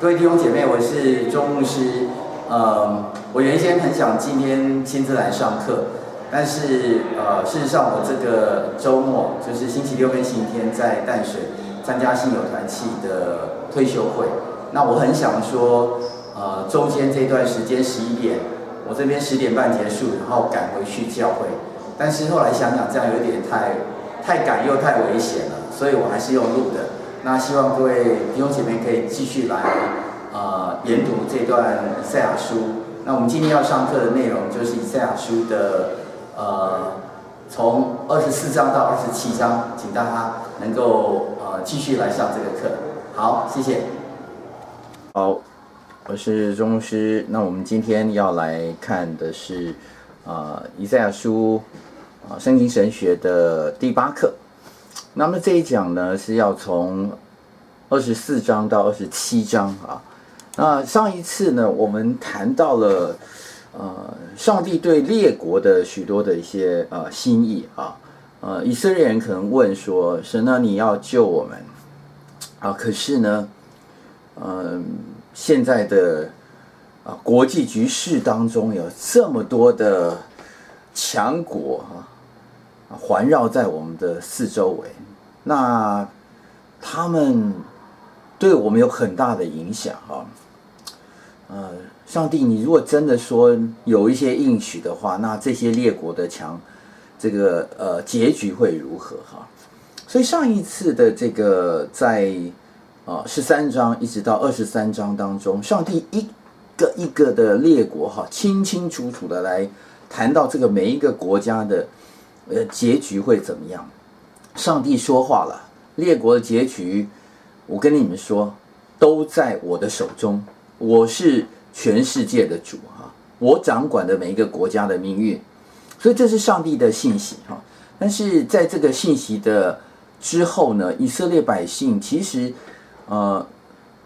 各位弟兄姐妹，我是钟牧师。呃，我原先很想今天亲自来上课，但是呃，事实上我这个周末就是星期六跟星期天在淡水参加信友团契的退休会。那我很想说，呃，中间这段时间十一点，我这边十点半结束，然后赶回去教会。但是后来想想，这样有点太太赶又太危险了，所以我还是用录的。那希望各位弟兄姐妹可以继续来呃研读这段赛亚书。那我们今天要上课的内容就是以赛亚书的呃从二十四章到二十七章，请大家能够呃继续来上这个课。好，谢谢。好，我是钟牧师。那我们今天要来看的是呃以赛亚书啊圣经神学的第八课。那么这一讲呢，是要从二十四章到二十七章啊。那上一次呢，我们谈到了呃，上帝对列国的许多的一些呃心意啊。呃，以色列人可能问说：“神呢，你要救我们啊？可是呢，嗯、现在的啊国际局势当中有这么多的强国啊。”环绕在我们的四周围，那他们对我们有很大的影响啊。呃，上帝，你如果真的说有一些应许的话，那这些列国的强，这个呃结局会如何哈？所以上一次的这个在啊十三章一直到二十三章当中，上帝一个一个的列国哈，清清楚楚的来谈到这个每一个国家的。呃，结局会怎么样？上帝说话了，列国的结局，我跟你们说，都在我的手中。我是全世界的主哈，我掌管的每一个国家的命运，所以这是上帝的信息哈。但是在这个信息的之后呢，以色列百姓其实呃，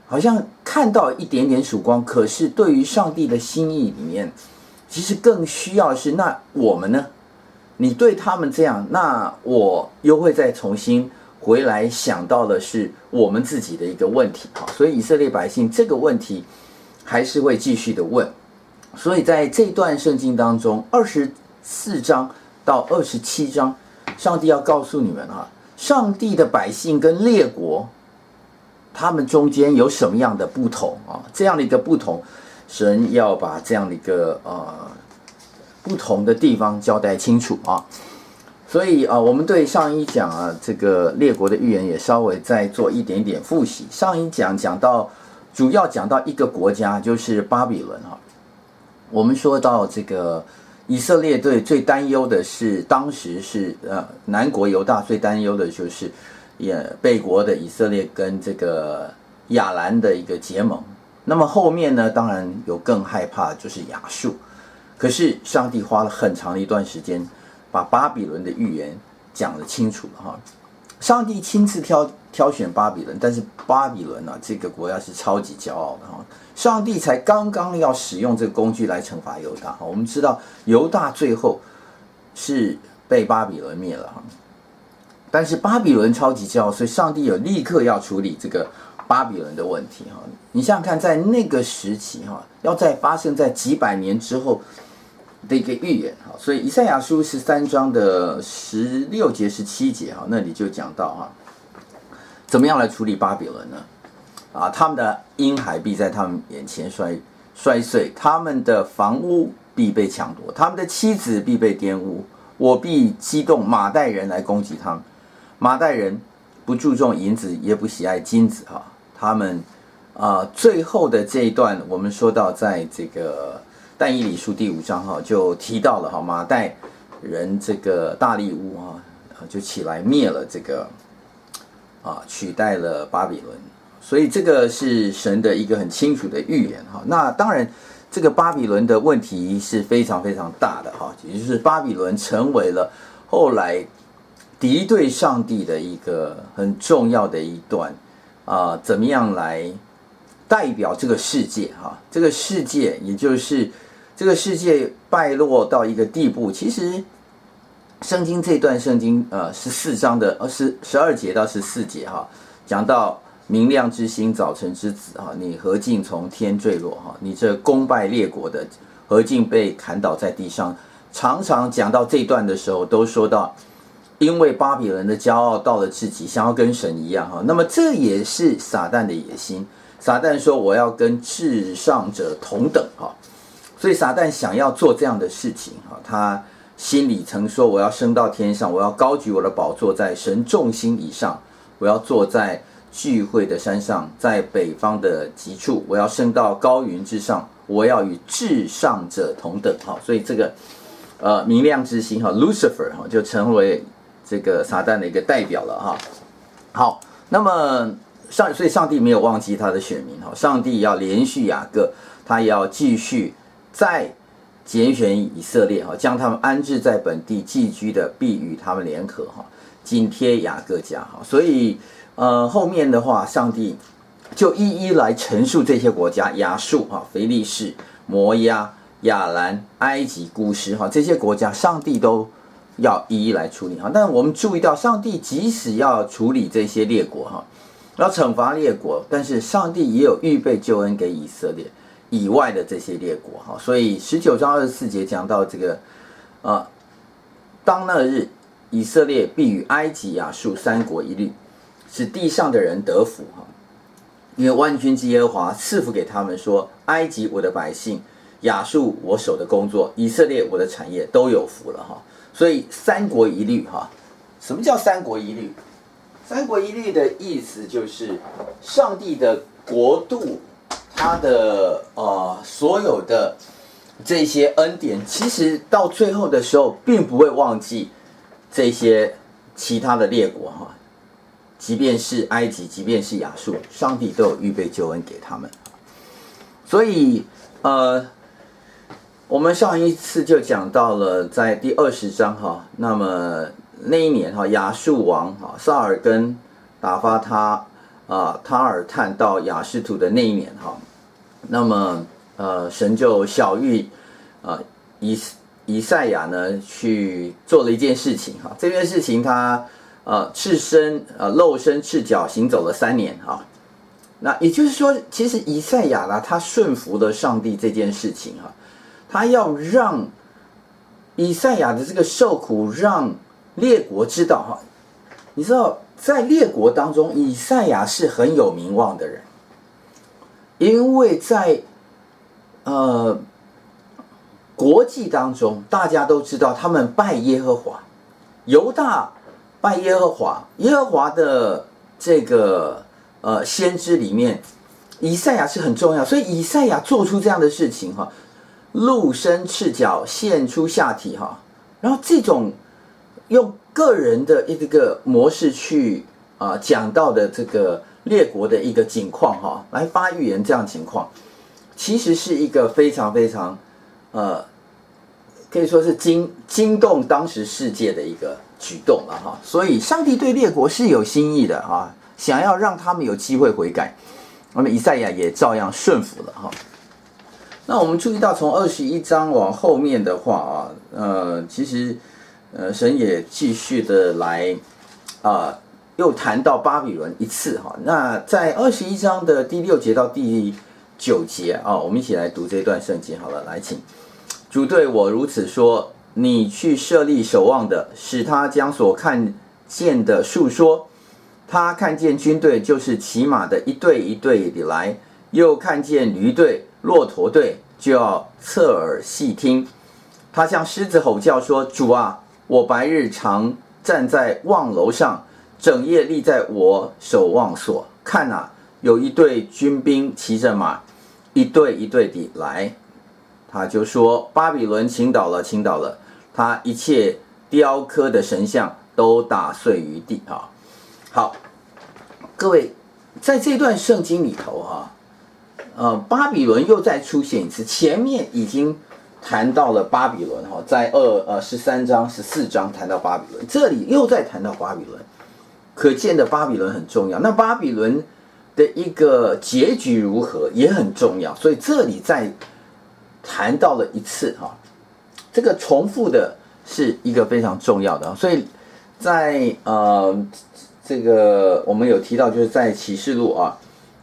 好像看到一点点曙光，可是对于上帝的心意里面，其实更需要是那我们呢？你对他们这样，那我又会再重新回来想到的是我们自己的一个问题哈，所以以色列百姓这个问题还是会继续的问，所以在这段圣经当中，二十四章到二十七章，上帝要告诉你们哈，上帝的百姓跟列国，他们中间有什么样的不同啊？这样的一个不同，神要把这样的一个呃。不同的地方交代清楚啊，所以啊，我们对上一讲啊，这个列国的预言也稍微再做一点点复习。上一讲讲到，主要讲到一个国家，就是巴比伦哈。我们说到这个以色列队最担忧的是，当时是呃南国犹大最担忧的就是也北国的以色列跟这个亚兰的一个结盟。那么后面呢，当然有更害怕就是亚述。可是上帝花了很长的一段时间，把巴比伦的预言讲得清楚了哈。上帝亲自挑挑选巴比伦，但是巴比伦呢，这个国家是超级骄傲的哈。上帝才刚刚要使用这个工具来惩罚犹大哈。我们知道犹大最后是被巴比伦灭了哈，但是巴比伦超级骄傲，所以上帝有立刻要处理这个。巴比伦的问题哈，你想想看，在那个时期哈，要在发生在几百年之后的一个预言哈，所以以赛亚书十三章的十六节、十七节哈，那里就讲到哈，怎么样来处理巴比伦呢？啊，他们的婴孩必在他们眼前摔摔碎，他们的房屋必被抢夺，他们的妻子必被玷污，我必激动马代人来攻击他们，马代人不注重银子，也不喜爱金子哈。他们啊、最后的这一段，我们说到，在这个但以理书第五章哈，就提到了哈，马代人这个大力乌哈，就起来灭了这个啊，取代了巴比伦，所以这个是神的一个很清楚的预言哈。那当然，这个巴比伦的问题是非常非常大的哈，也就是巴比伦成为了后来敌对上帝的一个很重要的一段。啊、怎么样来代表这个世界？哈、这个世界，也就是这个世界败落到一个地步。其实，圣经这段圣经，呃，十四章的呃十十二节到十四节，哈，讲到明亮之星，早晨之子哈，你何竟从天坠落哈？你这攻败列国的，何竟被砍倒在地上？常常讲到这段的时候，都说到，因为巴比伦的骄傲到了自己，想要跟神一样哈。那么这也是撒旦的野心。撒旦说：“我要跟至上者同等哈。”所以撒旦想要做这样的事情哈。他心里曾说：“我要升到天上，我要高举我的宝座在神众星以上，我要坐在。”聚会的山上，在北方的极处，我要升到高云之上，我要与至上者同等。哈，所以这个呃明亮之星哈，Lucifer 哈，就成为这个撒旦的一个代表了哈。好，那么上，所以上帝没有忘记他的选民哈，上帝要连续雅各，他也要继续再拣选以色列哈，将他们安置在本地寄居的，必与他们联合哈，紧贴雅各家哈，所以。呃，后面的话，上帝就一一来陈述这些国家：亚述、哈、腓力士、摩押、亚兰、埃及、古实哈，这些国家，上帝都要一一来处理哈。但我们注意到，上帝即使要处理这些列国哈，要惩罚列国，但是上帝也有预备救恩给以色列以外的这些列国哈。所以十九章二十四节讲到这个，呃，当那日，以色列必与埃及、亚述三国一律。使地上的人得福哈，因为万军之耶和华赐福给他们，说：埃及我的百姓，亚述我手的工作，以色列我的产业都有福了哈。所以三国一律哈，什么叫三国一律？三国一律的意思就是上帝的国度，他的呃所有的这些恩典，其实到最后的时候，并不会忘记这些其他的列国哈。即便是埃及，即便是亚述，上帝都有预备救恩给他们。所以，呃，我们上一次就讲到了在第二十章哈，那么那一年哈，亚述王哈萨尔根打发他啊他尔探到亚实突的那一年哈，那么呃神就晓諭啊以以赛亚呢去做了一件事情哈，这件事情他。呃，赤身呃，露身赤脚行走了三年哈，那也就是说，其实以赛亚啦，他顺服了上帝这件事情哈，他要让以赛亚的这个受苦，让列国知道哈。你知道，在列国当中，以赛亚是很有名望的人，因为在呃国际当中，大家都知道他们拜耶和华，犹大。拜耶和华，耶和华的这个呃先知里面，以赛亚是很重要，所以以赛亚做出这样的事情哈，露身赤脚，现出下体哈，然后这种用个人的一个模式去啊讲到的这个列国的一个景况哈，来发预言这样情况，其实是一个非常非常呃可以说是惊惊动当时世界的一个。举动了哈，所以上帝对列国是有心意的啊，想要让他们有机会悔改。那么以赛亚也照样顺服了哈。那我们注意到从二十一章往后面的话啊，呃，其实呃神也继续的来啊，又谈到巴比伦一次哈。那在二十一章的第六节到第九节啊，我们一起来读这段圣经好了，来请主对我如此说。你去设立守望的，使他将所看见的述说。他看见军队，就是骑马的一队一队的来；又看见驴队、骆驼队，就要侧耳细听。他向狮子吼叫说：“主啊，我白日常站在望楼上，整夜立在我守望所。看啊，有一队军兵骑着马，一队一队的来。”他就说：“巴比伦倾倒了，倾倒了。”他一切雕刻的神像都打碎于地啊！好，各位，在这段圣经里头哈，呃，巴比伦又再出现一次。前面已经谈到了巴比伦哈，在二呃十三章、十四章谈到巴比伦，这里又再谈到巴比伦，可见的巴比伦很重要。那巴比伦的一个结局如何也很重要，所以这里再谈到了一次哈。这个重复的是一个非常重要的，所以在呃这个我们有提到，就是在启示录啊，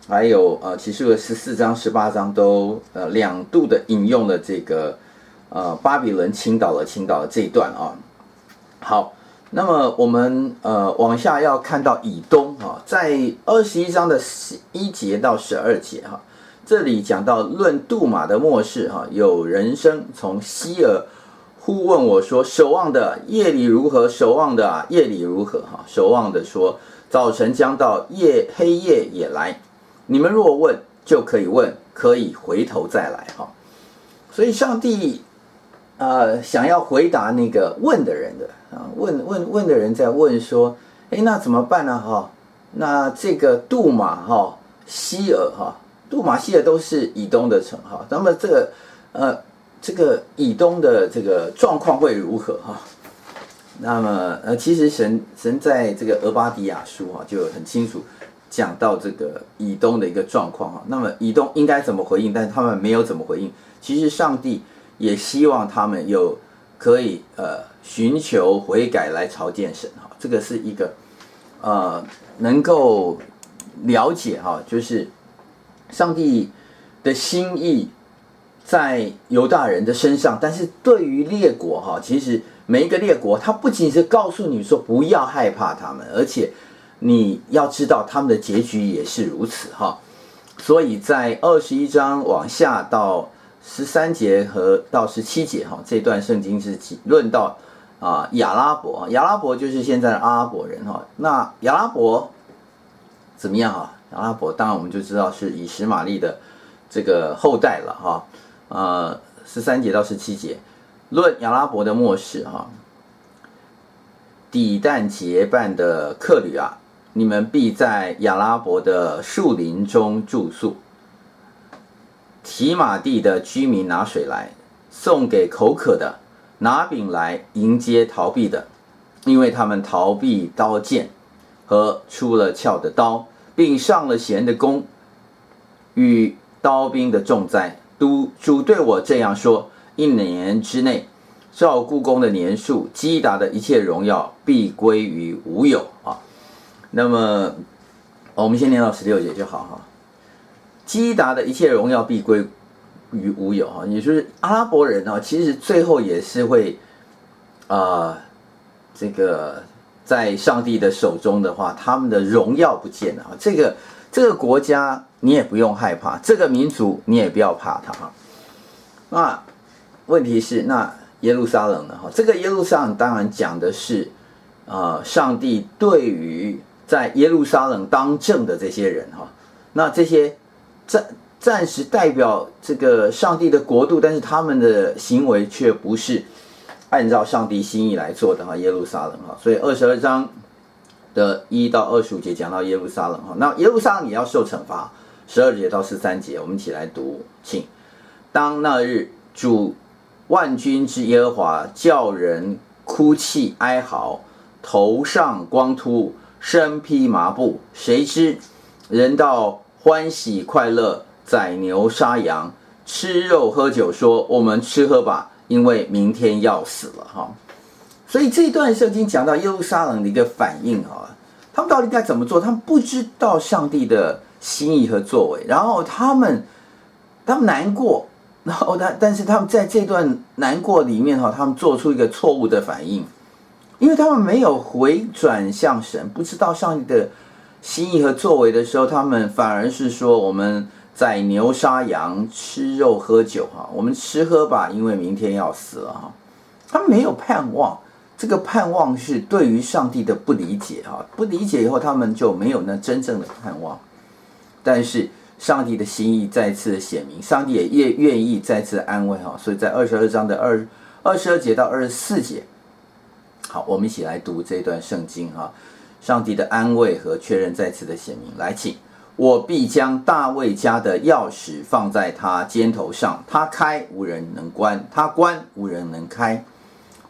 还有呃启示录十四章、十八章都呃两度的引用了这个呃巴比伦倾倒了、倾倒了这一段啊。好，那么我们呃往下要看到以东啊，在二十一章的十一节到十二节哈、这里讲到论杜马的末世哈、有人声从西珥。呼问我说：“守望的夜里如何？守望的啊，夜里如何？哈，守望的说：早晨将到，夜黑夜也来。你们若问，就可以问，可以回头再来。哈，所以上帝，呃，想要回答那个问的人的啊，问问问的人在问说：哎，那怎么办呢？哈，那这个杜马哈、西尔哈，杜马西尔都是以东的城哈，那么这个呃。”这个以东的这个状况会如何哈？那么呃，其实神神在这个俄巴底亚书哈就很清楚讲到这个以东的一个状况哈。那么以东应该怎么回应？但是他们没有怎么回应。其实上帝也希望他们有可以呃寻求悔改来朝见神哈。这个是一个呃能够了解哈，就是上帝的心意。在犹大人的身上，但是对于列国哈，其实每一个列国，他不仅是告诉你说不要害怕他们，而且你要知道他们的结局也是如此哈。所以在二十一章往下到十三节和到十七节哈，这段圣经是论到啊亚拉伯，亚拉伯就是现在的阿拉伯人哈。那亚拉伯怎么样啊？亚拉伯当然我们就知道是以实玛利的这个后代了哈。呃，十三节到十七节，论亚拉伯的末世哈，底但结伴的客旅啊，你们必在亚拉伯的树林中住宿。提马地的居民拿水来送给口渴的，拿饼来迎接逃避的，因为他们逃避刀剑和出了鞘的刀，并上了弦的弓与刀兵的重灾。都主对我这样说：一年之内，照故宫的年数，基达的一切荣耀必归于无有啊。那么，我们先念到十六节就好哈。基达的一切荣耀必归于无有哈，也就是阿拉伯人啊，其实最后也是会啊、呃，这个在上帝的手中的话，他们的荣耀不见了啊。这个这个国家。你也不用害怕这个民族，你也不要怕他哈。那问题是，那耶路撒冷呢？哈，这个耶路撒冷当然讲的是，啊，上帝对于在耶路撒冷当政的这些人哈。那这些暂暂时代表这个上帝的国度，但是他们的行为却不是按照上帝心意来做的哈。耶路撒冷哈，所以二十二章的一到二十五节讲到耶路撒冷哈，那耶路撒冷也要受惩罚。十二节到十三节，我们一起来读，请。当那日，主万军之耶和华叫人哭泣哀嚎，头上光秃，身披麻布，谁知人到欢喜快乐，宰牛杀羊，吃肉喝酒，说：我们吃喝吧，因为明天要死了。哈，所以这一段圣经讲到耶路撒冷的一个反应啊，他们到底该怎么做？他们不知道上帝的。心意和作为，然后他们，他们难过，然后但但是他们在这段难过里面哈，他们做出一个错误的反应，因为他们没有回转向神，不知道上帝的心意和作为的时候，他们反而是说，我们宰牛杀羊，吃肉喝酒哈，我们吃喝吧，因为明天要死了哈，他们没有盼望，这个盼望是对于上帝的不理解哈，不理解以后，他们就没有那真正的盼望。但是上帝的心意再次的显明，上帝也愿愿意再次安慰哈，所以在二十二章的二二十二节到二十四节，好，我们一起来读这段圣经哈。上帝的安慰和确认再次的显明，来，请我必将大卫家的钥匙放在他肩头上，他开无人能关，他关无人能开。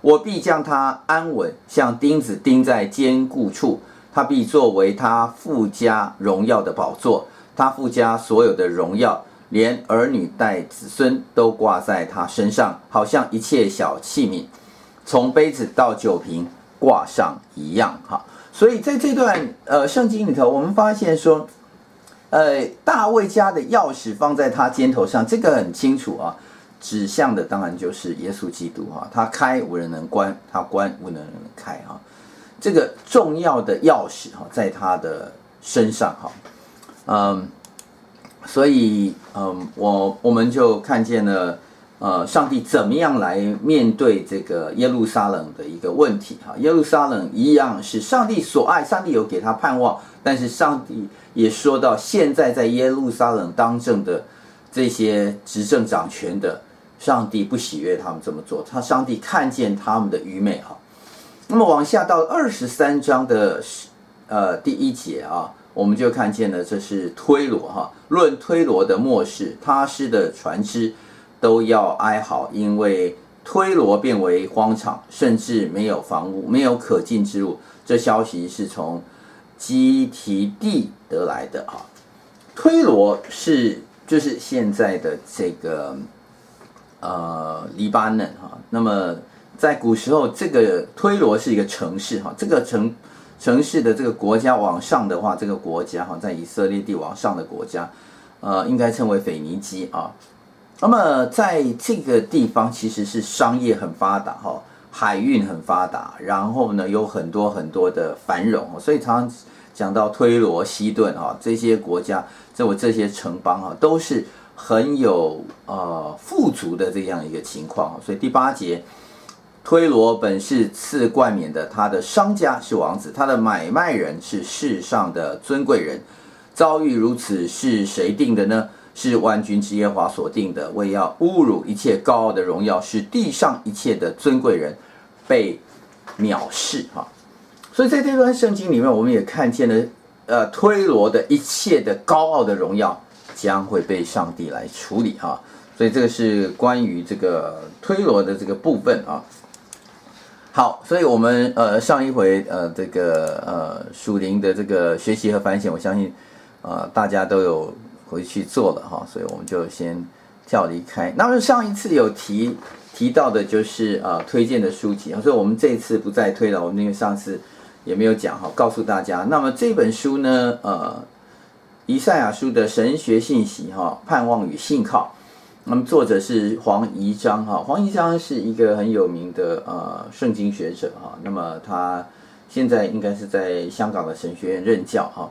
我必将他安稳，像钉子钉在坚固处，他必作为他父家荣耀的宝座。他父家所有的荣耀，连儿女带子孙都挂在他身上，好像一切小器皿，从杯子到酒瓶挂上一样。哈，所以在这段呃圣经里头，我们发现说，呃，大卫家的钥匙放在他肩头上，这个很清楚啊，指向的当然就是耶稣基督哈、他开无人能关，他关无人能开哈、啊，这个重要的钥匙哈、在他的身上哈、嗯，所以嗯，我我们就看见了。呃，上帝怎么样来面对这个耶路撒冷的一个问题？哈，耶路撒冷一样是上帝所爱，上帝有给他盼望，但是上帝也说到，现在在耶路撒冷当政的这些执政掌权的，上帝不喜悦他们这么做，他上帝看见他们的愚昧哈。那么往下到二十三章的呃第一节啊，我们就看见了，这是推罗哈，论推罗的末世，他施的船只。都要哀嚎，因为推罗变为荒场，甚至没有房屋，没有可进之路。这消息是从基提地得来的啊。推罗是就是现在的这个呃黎巴嫩哈。那么在古时候，这个推罗是一个城市哈。这个城城市的这个国家往上的话，这个国家哈，在以色列地往上的国家，呃，应该称为腓尼基啊。那么在这个地方其实是商业很发达哈，海运很发达，然后呢有很多很多的繁荣，所以常常讲到推罗、西顿哈这些国家，这我这些城邦哈都是很有呃富足的这样一个情况。所以第八节，推罗本是赐冠冕的，他的商家是王子，他的买卖人是世上的尊贵人，遭遇如此是谁定的呢？是万军之耶华所定的，为要侮辱一切高傲的荣耀，使地上一切的尊贵人被藐视哈。所以在这段圣经里面，我们也看见了，呃，推罗的一切的高傲的荣耀将会被上帝来处理哈。所以这个是关于这个推罗的这个部分啊。好，所以我们呃上一回呃这个呃属灵的这个学习和反省，我相信、呃、大家都有。回去做了哈，所以我们就先跳离开。那么上一次有提提到的就是呃推荐的书籍，所以我们这一次不再推了。我们因为上次也没有讲哈，告诉大家。那么这本书呢，呃，以赛亚书的神学信息哈，盼望与信靠。那么作者是黄宜章哈，黄宜章是一个很有名的呃圣经学者哈。那么他现在应该是在香港的神学院任教哈。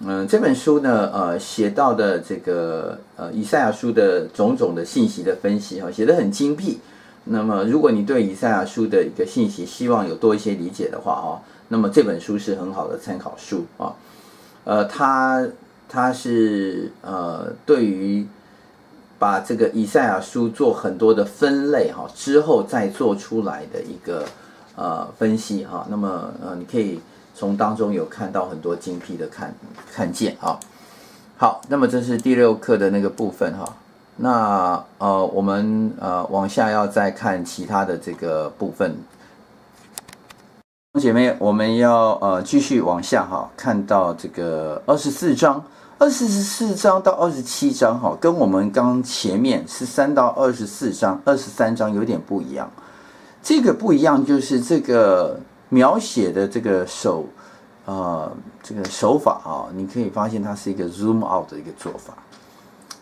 嗯，这本书呢，呃，写到的这个呃，以赛亚书的种种的信息的分析哈，写得很精辟。那么，如果你对以赛亚书的一个信息希望有多一些理解的话哈，那么这本书是很好的参考书啊。呃，它它是呃，对于把这个以赛亚书做很多的分类哈，之后再做出来的一个呃分析哈。那么呃，你可以。从当中有看到很多精辟的看看见啊，好，那么这是第六课的那个部分哈，那呃我们呃往下要再看其他的这个部分，姐妹，我们要呃继续往下哈，看到这个二十四章，二十四章到二十七章哈，跟我们刚前面十三到二十四章、二十三章有点不一样，这个不一样就是这个。描写的这个手，呃，这个手法啊，你可以发现它是一个 zoom out 的一个做法。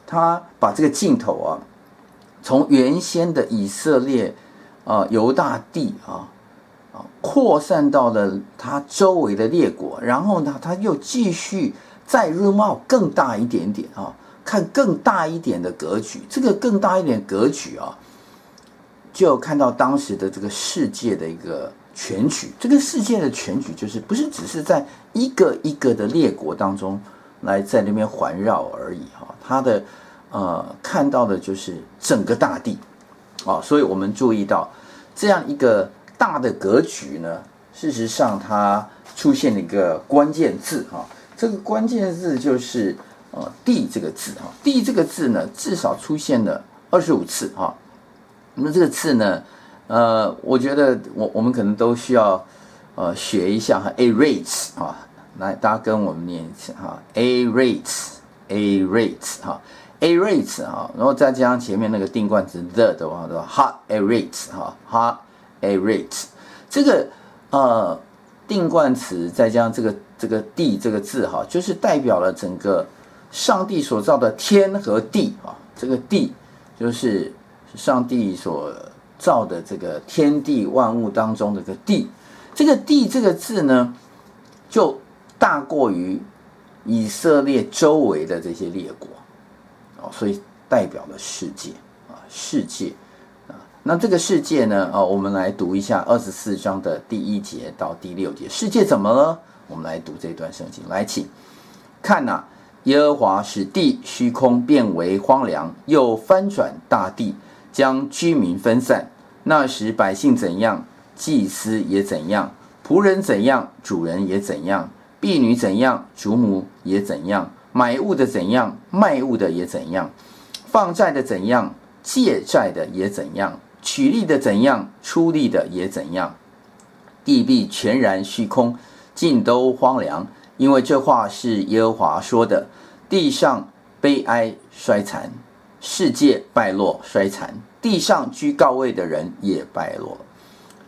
他把这个镜头啊，从原先的以色列啊、犹大地啊啊扩散到了它周围的列国，然后呢，他又继续再 zoom out 更大一点点啊，看更大一点的格局。这个更大一点格局啊，就看到当时的这个世界的一个。全局，这个世界的全局就是不是只是在一个一个的列国当中来在那边环绕而已哈，它的呃看到的就是整个大地啊，所以我们注意到这样一个大的格局呢，事实上它出现了一个关键字哈，这个关键字就是呃地这个字哈，地这个字呢至少出现了二十五次哈，那这个字呢？呃，我觉得我我们可能都需要呃学一下哈，a rates 啊，来大家跟我们念一次哈，a rates，a rates 哈，a rates 哈，然后再加上前面那个定冠词 the 的话，对吧？hot a rates 哈，hot a rates，这个呃定冠词再加上这个这个地这个字哈，就是代表了整个上帝所造的天和地啊。这个地就是上帝所造的这个天地万物当中的个地。这个地这个字呢，就大过于以色列周围的这些列国哦，所以代表了世界啊，世界。那这个世界呢？啊，我们来读一下二十四章的第一节到第六节。世界怎么了？我们来读这段圣经。来，请看呐，耶和华使地虚空变为荒凉，又翻转大地，将居民分散。那时百姓怎样，祭司也怎样；仆人怎样，主人也怎样；婢女怎样，主母也怎样；买物的怎样，卖物的也怎样；放债的怎样，借债的也怎样。取利的怎样，出利的也怎样，地必全然虚空，尽都荒凉。因为这话是耶和华说的。地上悲哀衰残，世界败落衰残，地上居高位的人也败落。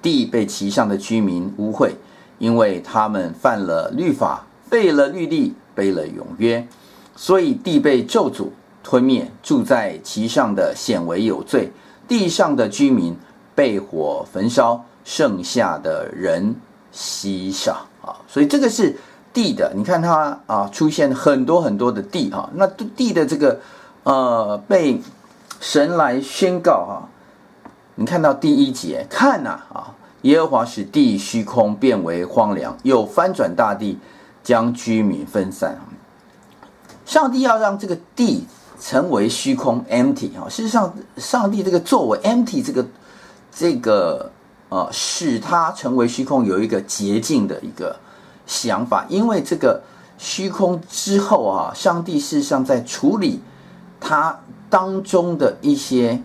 地被其上的居民污秽，因为他们犯了律法，背了律例，背了永约，所以地被咒诅吞灭，住在其上的显为有罪。地上的居民被火焚烧，剩下的人稀少啊！所以这个是地的，你看它啊，出现很多很多的地啊。那地的这个呃，被神来宣告哈。你看到第一节，看呐啊，耶和华使地虚空变为荒凉，又翻转大地，将居民分散。上帝要让这个地。成为虚空，empty 啊！事实上，上帝这个作为 empty 这个这个呃，使它成为虚空，有一个捷径的一个想法。因为这个虚空之后啊，上帝事实上在处理它当中的一些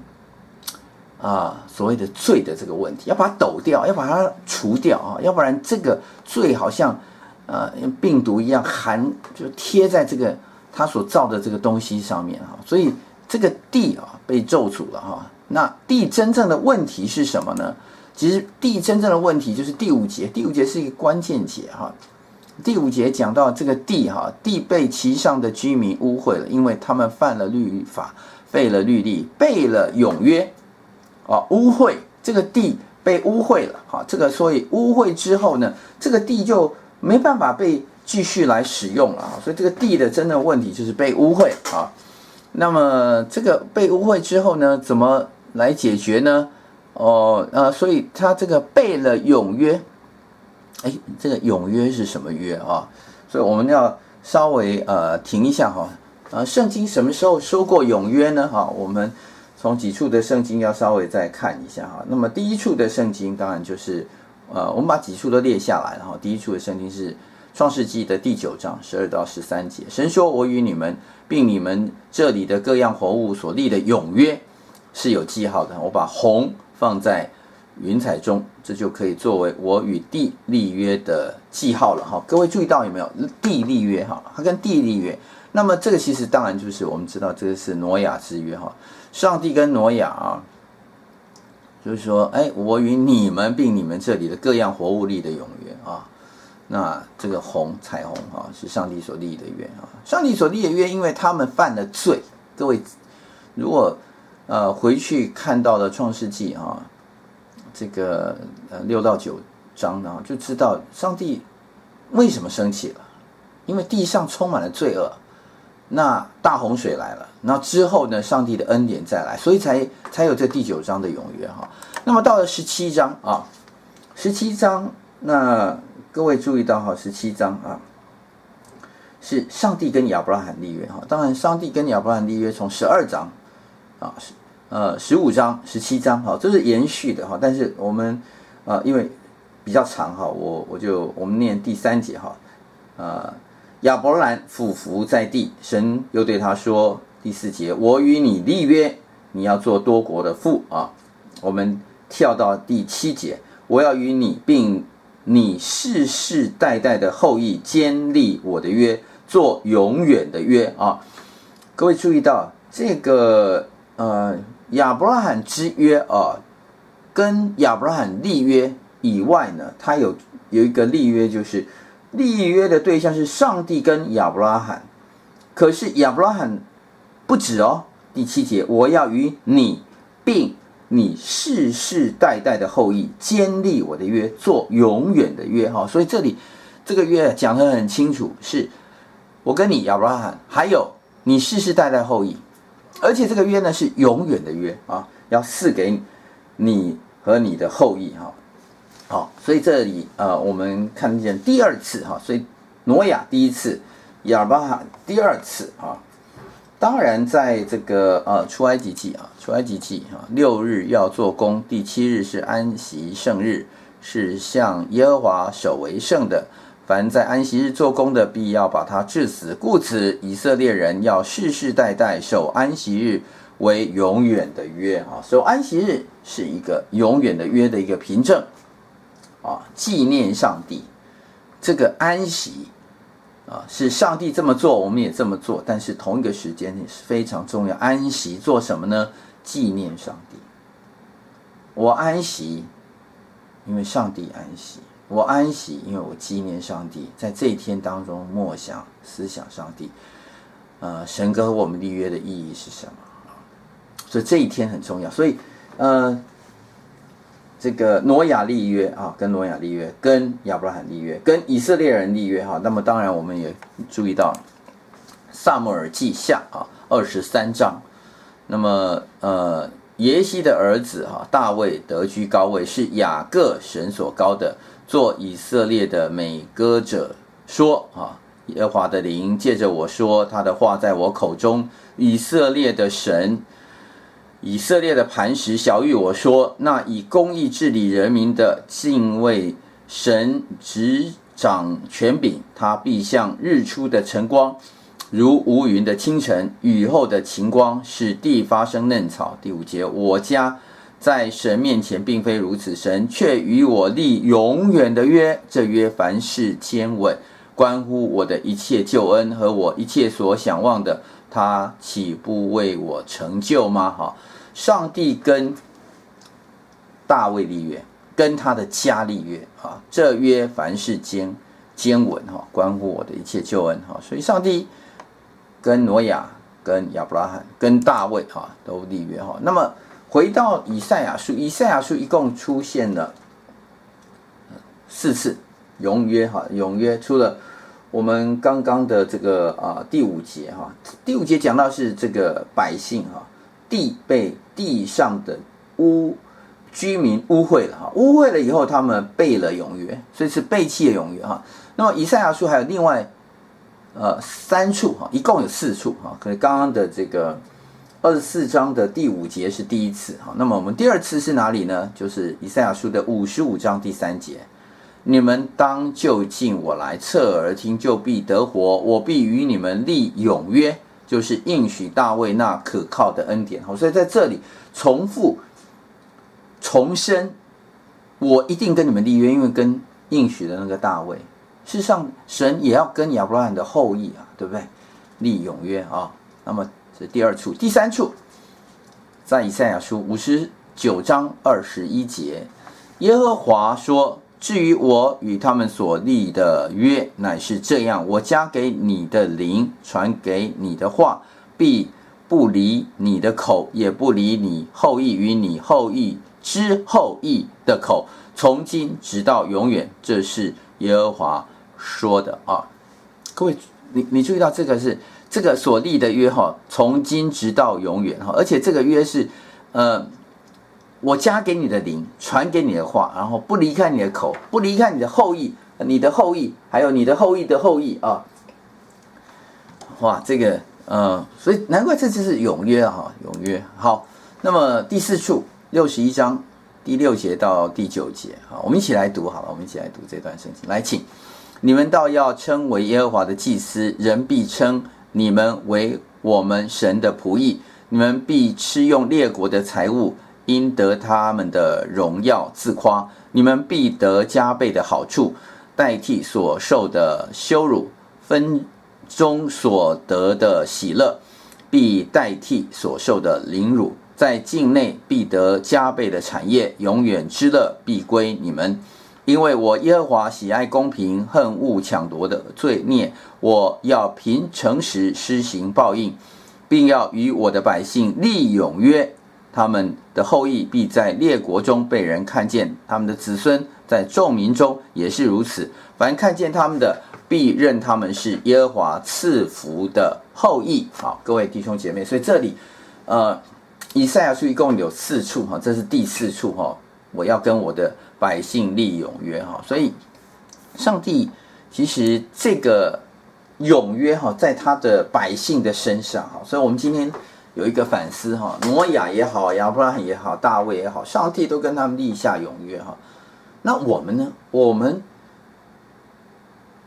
啊、所谓的罪的这个问题，要把它抖掉，要把它除掉啊，要不然这个罪好像呃病毒一样含，就贴在这个。他所造的这个东西上面哈，所以这个地啊被咒诅了哈。那地真正的问题是什么呢？其实地真正的问题就是第五节，第五节是一个关键节哈。第五节讲到这个地哈，地被其上的居民污秽了，因为他们犯了律法，废了律例，背了永约，啊，污秽这个地被污秽了哈。这个所以污秽之后呢，这个地就没办法被。继续来使用了，所以这个地的真正问题就是被污秽啊。那么这个被污秽之后呢，怎么来解决呢？哦，呃，所以他这个背了永约，哎，这个永约是什么约啊？所以我们要稍微呃停一下哈。呃，圣经什么时候说过永约呢？哈，我们从几处的圣经要稍微再看一下哈。那么第一处的圣经当然就是呃，我们把几处都列下来哈。第一处的圣经是。创世纪的第九章十二到十三节，神说：“我与你们，并你们这里的各样活物所立的永约是有记号的。我把红放在云彩中，这就可以作为我与地立约的记号了。哈，各位注意到有没有地立约？哈，它跟地立约。那么这个其实当然就是我们知道这个是挪亚之约。哈，上帝跟挪亚啊，就是说，哎，我与你们，并你们这里的各样活物立的永约啊。”那这个红彩虹啊，是上帝所立的约啊。上帝所立的约，因为他们犯了罪。各位，如果呃回去看到了创世纪啊，这个呃六到九章呢，就知道上帝为什么生气了。因为地上充满了罪恶，那大洪水来了，那之后呢，上帝的恩典再来，所以才才有这第九章的永约哈。那么到了十七章啊，十七章那。各位注意到哈，十七章啊，是上帝跟亚伯拉罕立约哈。当然，上帝跟亚伯拉罕立约从十二章啊，十呃十五章、十七章哈，这是延续的哈。但是我们啊，因为比较长哈，我我就我们念第三节哈。呃，亚伯兰俯伏在地，神又对他说：第四节，我与你立约，你要做多国的父啊。我们跳到第七节，我要与你并。你世世代代的后裔坚立我的约，做永远的约啊！各位注意到这个呃亚伯拉罕之约啊，跟亚伯拉罕立约以外呢，他有有一个立约，就是立约的对象是上帝跟亚伯拉罕，可是亚伯拉罕不止哦。第七节，我要与你并你世世代代的后裔坚立我的约，做永远的约哈。所以这里这个约讲得很清楚，是我跟你亚伯拉罕，还有你世世代代后裔，而且这个约呢是永远的约啊，要赐给你和你的后裔哈。好，所以这里呃，我们看见第二次哈，所以挪亚第一次，亚伯拉罕第二次啊。当然，在这个呃出埃及记啊，出埃及记啊，六日要做工，第七日是安息圣日，是向耶和华守为圣的。凡在安息日做工的，必要把他治死。故此，以色列人要世世代代守安息日为永远的约啊。守安息日是一个永远的约的一个凭证啊，纪念上帝这个安息。啊，是上帝这么做，我们也这么做，但是同一个时间也是非常重要。安息做什么呢？纪念上帝。我安息，因为上帝安息；我安息，因为我纪念上帝。在这一天当中，默想、思想上帝。呃，神跟我们立约的意义是什么？所以这一天很重要。所以，呃。这个挪亚立约啊，跟挪亚立约，跟亚伯拉罕立约，跟以色列人立约哈。那么当然我们也注意到，撒母耳记下啊二十三章，那么呃耶西的儿子哈大卫得居高位，是雅各神所膏的，做以色列的美歌者说啊，耶华的灵借着我说他的话在我口中，以色列的神。以色列的磐石小玉我说：“那以公义治理人民的敬畏神执掌权柄，他必像日出的晨光，如无云的清晨，雨后的晴光，使地发生嫩草。”第五节，我家在神面前并非如此，神却与我立永远的约，这约凡事坚稳，关乎我的一切救恩和我一切所想望的，他岂不为我成就吗？哈。上帝跟大卫立约，跟他的家立约啊，这约凡事坚坚稳哈，关乎我的一切救恩哈，所以上帝跟挪亚、跟亚伯拉罕、跟大卫哈都立约哈。那么回到以赛亚书，以赛亚书一共出现了四次永约哈，永约除了我们刚刚的这个啊第五节哈，第五节讲到是这个百姓哈。地被地上的污居民污秽了哈，污秽了以后，他们背了永约，所以是背弃了永约哈。那么以赛亚书还有另外呃三处哈，一共有四处哈。可是刚刚的这个二十四章的第五节是第一次哈。那么我们第二次是哪里呢？就是以赛亚书的五十五章第三节，你们当就近我来，侧耳听，就必得活，我必与你们立永约。就是应许大卫那可靠的恩典，好，所以在这里重复重申，我一定跟你们立约，因为跟应许的那个大卫，事实上神也要跟亚伯拉罕的后裔啊，对不对？立永约啊。那么这第二处，第三处，在以赛亚书五十九章二十一节，耶和华说。至于我与他们所立的约，乃是这样：我加给你的灵，传给你的话，必不离你的口，也不离你后裔与你后裔之后裔的口，从今直到永远。这是耶和华说的啊！各位，你你注意到这个是这个所立的约哈，从今直到永远哈，而且这个约是呃。我加给你的灵，传给你的话，然后不离开你的口，不离开你的后裔，你的后裔，还有你的后裔的后裔啊！哇，这个，嗯、呃，所以难怪这就是永约哈，永约。好，那么第四处六十一章第六节到第九节，好，我们一起来读好了，我们一起来读这段圣经。来，请你们倒要称为耶和华的祭司，人必称你们为我们神的仆役，你们必吃用列国的财物。因得他们的荣耀自夸，你们必得加倍的好处，代替所受的羞辱；分中所得的喜乐，必代替所受的凌辱。在境内必得加倍的产业，永远之乐必归你们。因为我耶和华喜爱公平，恨恶抢夺的罪孽。我要凭诚实施行报应，并要与我的百姓立永约。他们的后裔必在列国中被人看见，他们的子孙在众民中也是如此。凡看见他们的，必认他们是耶和华赐福的后裔。好，各位弟兄姐妹，所以这里，呃，以赛亚书一共有四处哈，这是第四处哈。我要跟我的百姓立永约哈，所以上帝其实这个永约哈，在他的百姓的身上哈，所以我们今天有一个反思哈，挪亚也好，亚伯拉罕也好，大卫也好，上帝都跟他们立下永约哈。那我们呢？我们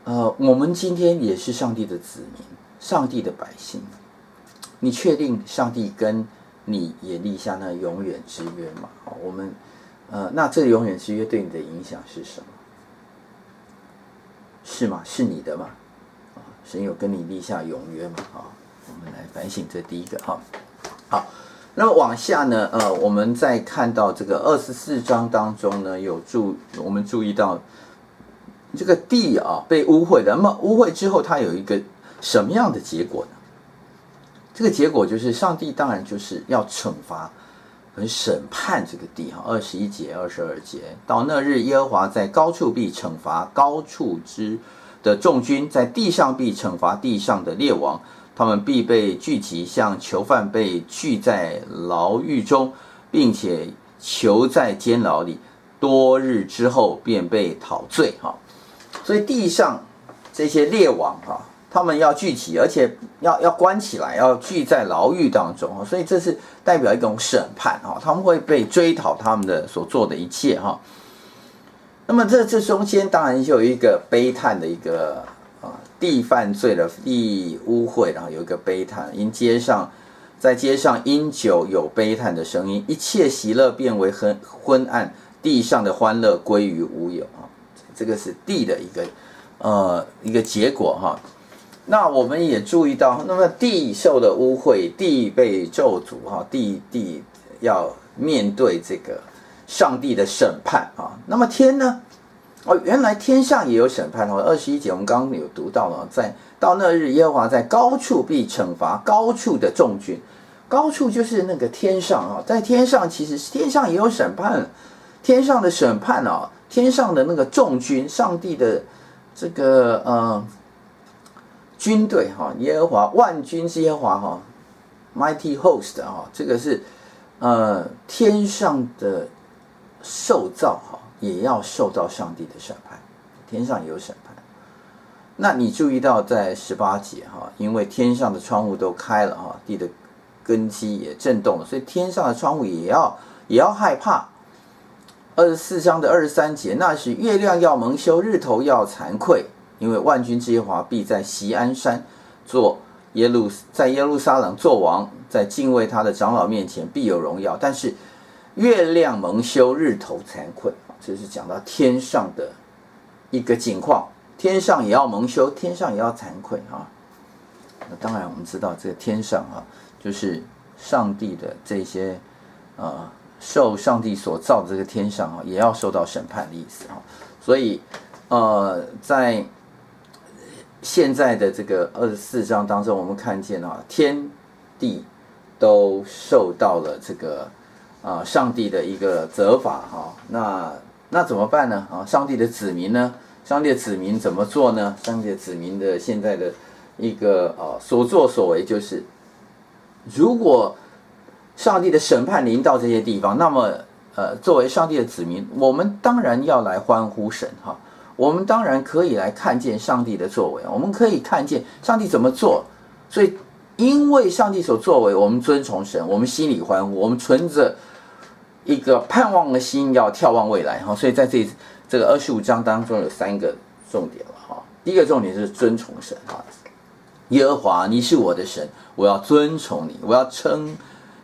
呃，我们今天也是上帝的子民，上帝的百姓。你确定上帝跟你也立下那永远之约吗？我们。呃，那这永远之约对你的影响是什么？是吗？是你的吗？啊，神有跟你立下永约吗？啊，我们来反省这第一个哈。好，那么往下呢？呃，我们再看到这个二十四章当中呢，有注我们注意到这个地啊被污秽的，那么污秽之后，它有一个什么样的结果呢？这个结果就是上帝当然就是要惩罚。很审判这个地哈，二十一节、二十二节，到那日，耶和华在高处必惩罚高处之的众军，在地上必惩罚地上的列王，他们必被聚集，像囚犯被聚在牢狱中，并且囚在监牢里，多日之后便被讨罪哈。所以地上这些列王哈。他们要聚集，而且要要关起来，要聚在牢狱当中，所以这是代表一种审判哈，他们会被追讨他们的所做的一切哈。那么这这中间当然就有一个悲叹的一个啊，地犯罪了，地污秽，然后有一个悲叹，因街上在街上因酒有悲叹的声音，一切喜乐变为昏昏暗，地上的欢乐归于无有啊，这个是地的一个呃一个结果哈。那我们也注意到，那么地受的污秽，地被咒诅哈，地地要面对这个上帝的审判啊。那么天呢？哦，原来天上也有审判哦。二十一节我们刚刚有读到了，在到那日，耶和华在高处必惩罚高处的众军。高处就是那个天上啊，在天上其实天上也有审判，天上的审判啊，天上的那个众军，上帝的这个呃。军队哈，耶和华万军之耶和华哈，mighty host 哈，这个是呃天上的受造哈，也要受到上帝的审判，天上也有审判。那你注意到在十八节哈，因为天上的窗户都开了哈，地的根基也震动了，所以天上的窗户也要也要害怕。二十四章的二十三节，那时月亮要蒙羞，日头要惭愧。因为万军之耶和华必在锡安山做耶路，在耶路撒冷做王，在敬畏他的长老面前必有荣耀。但是月亮蒙羞，日头惭愧，这是讲到天上的一个景况，天上也要蒙羞，天上也要惭愧啊。那当然我们知道这个天上啊，就是上帝的这些呃受上帝所造的这个天上啊，也要受到审判的意思啊。所以呃在现在的这个二十四章当中，我们看见啊，天地都受到了这个啊上帝的一个责罚哈。那那怎么办呢？啊，上帝的子民呢？上帝的子民怎么做呢？上帝的子民的现在的一个啊所作所为，就是如果上帝的审判临到这些地方，那么呃，作为上帝的子民，我们当然要来欢呼神哈。我们当然可以来看见上帝的作为，我们可以看见上帝怎么做。所以，因为上帝所作为，我们尊崇神，我们心里欢呼，我们存着一个盼望的心，要眺望未来哈。所以，在这这个二十五章当中，有三个重点了哈。第一个重点是尊崇神哈，耶和华，你是我的神，我要尊崇你，我要称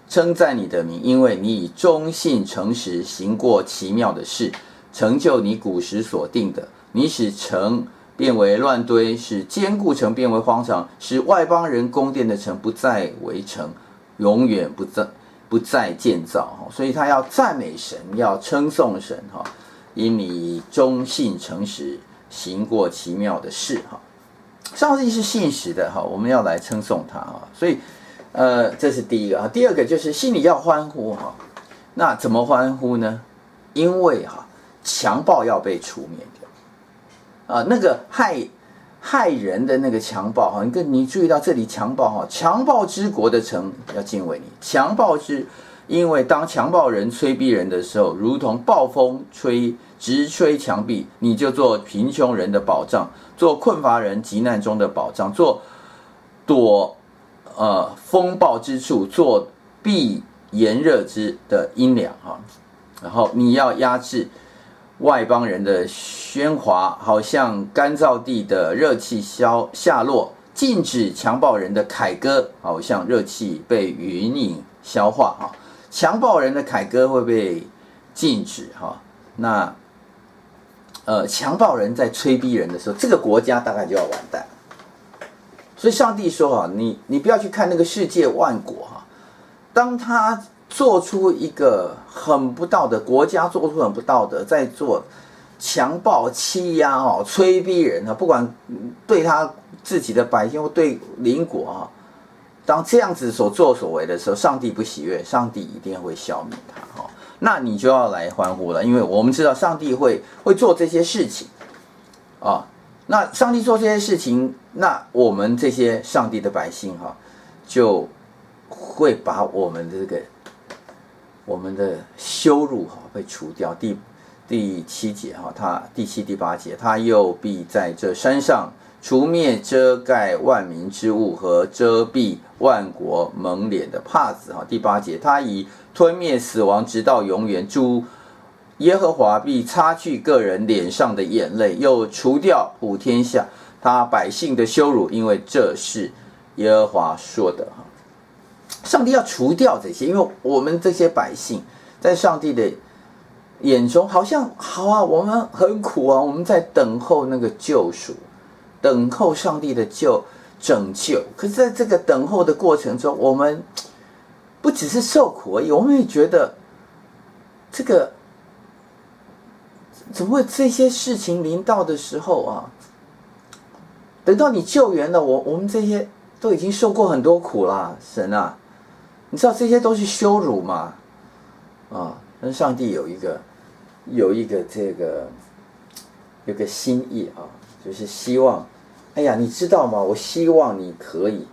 称赞你的名，因为你以忠信诚实行过奇妙的事，成就你古时所定的。你使城变为乱堆，使坚固城变为荒场，使外邦人宫殿的城不再为城，永远不再不再建造哈。所以他要赞美神，要称颂神哈。因你忠信诚实，行过奇妙的事哈。上帝是信实的哈，我们要来称颂他哈。所以，呃，这是第一个啊。第二个就是心里要欢呼哈。那怎么欢呼呢？因为哈，强暴要被除灭啊。那个害害人的那个强暴哈，你跟你注意到这里强暴哈，强暴之国的城要敬畏你。强暴之，因为当强暴人催逼人的时候，如同暴风吹直吹墙壁，你就做贫穷人的保障。做困乏人急难中的保障，做躲呃风暴之处，做避炎热之的阴凉哈。然后你要压制外邦人的喧哗，好像干燥地的热气消下落；禁止强暴人的凯歌，好像热气被云影消化哈。强暴人的凯歌会被禁止哈。那。呃，强暴人在催逼人的时候，这个国家大概就要完蛋。所以上帝说啊，你你不要去看那个世界万国哈，当他做出一个很不道德国家，做出很不道德，在做强暴欺压哦，催逼人啊，不管对他自己的百姓或对邻国啊，当这样子所作所为的时候，上帝不喜悦，上帝一定会消灭他哈。那你就要来欢呼了，因为我们知道上帝会会做这些事情，啊，那上帝做这些事情，那我们这些上帝的百姓哈，就会把我们的这个我们的羞辱哈被除掉。第第七节哈，他第七第八节，他又必在这山上除灭遮盖万民之物和遮蔽万国蒙脸的帕子哈。第八节，他以吞灭死亡，直到永远。主耶和华必擦去个人脸上的眼泪，又除掉普天下他百姓的羞辱，因为这是耶和华说的哈。上帝要除掉这些，因为我们这些百姓在上帝的眼中好像好啊，我们很苦啊，我们在等候那个救赎，等候上帝的救拯救。可是在这个等候的过程中，我们。不只是受苦而已，我们也觉得这个怎么会这些事情临到的时候啊？等到你救援了我，我们这些都已经受过很多苦了，神啊，你知道这些都是羞辱吗？啊，跟上帝有一个有一个这个有个心意啊，就是希望，哎呀，你知道吗？我希望你可以。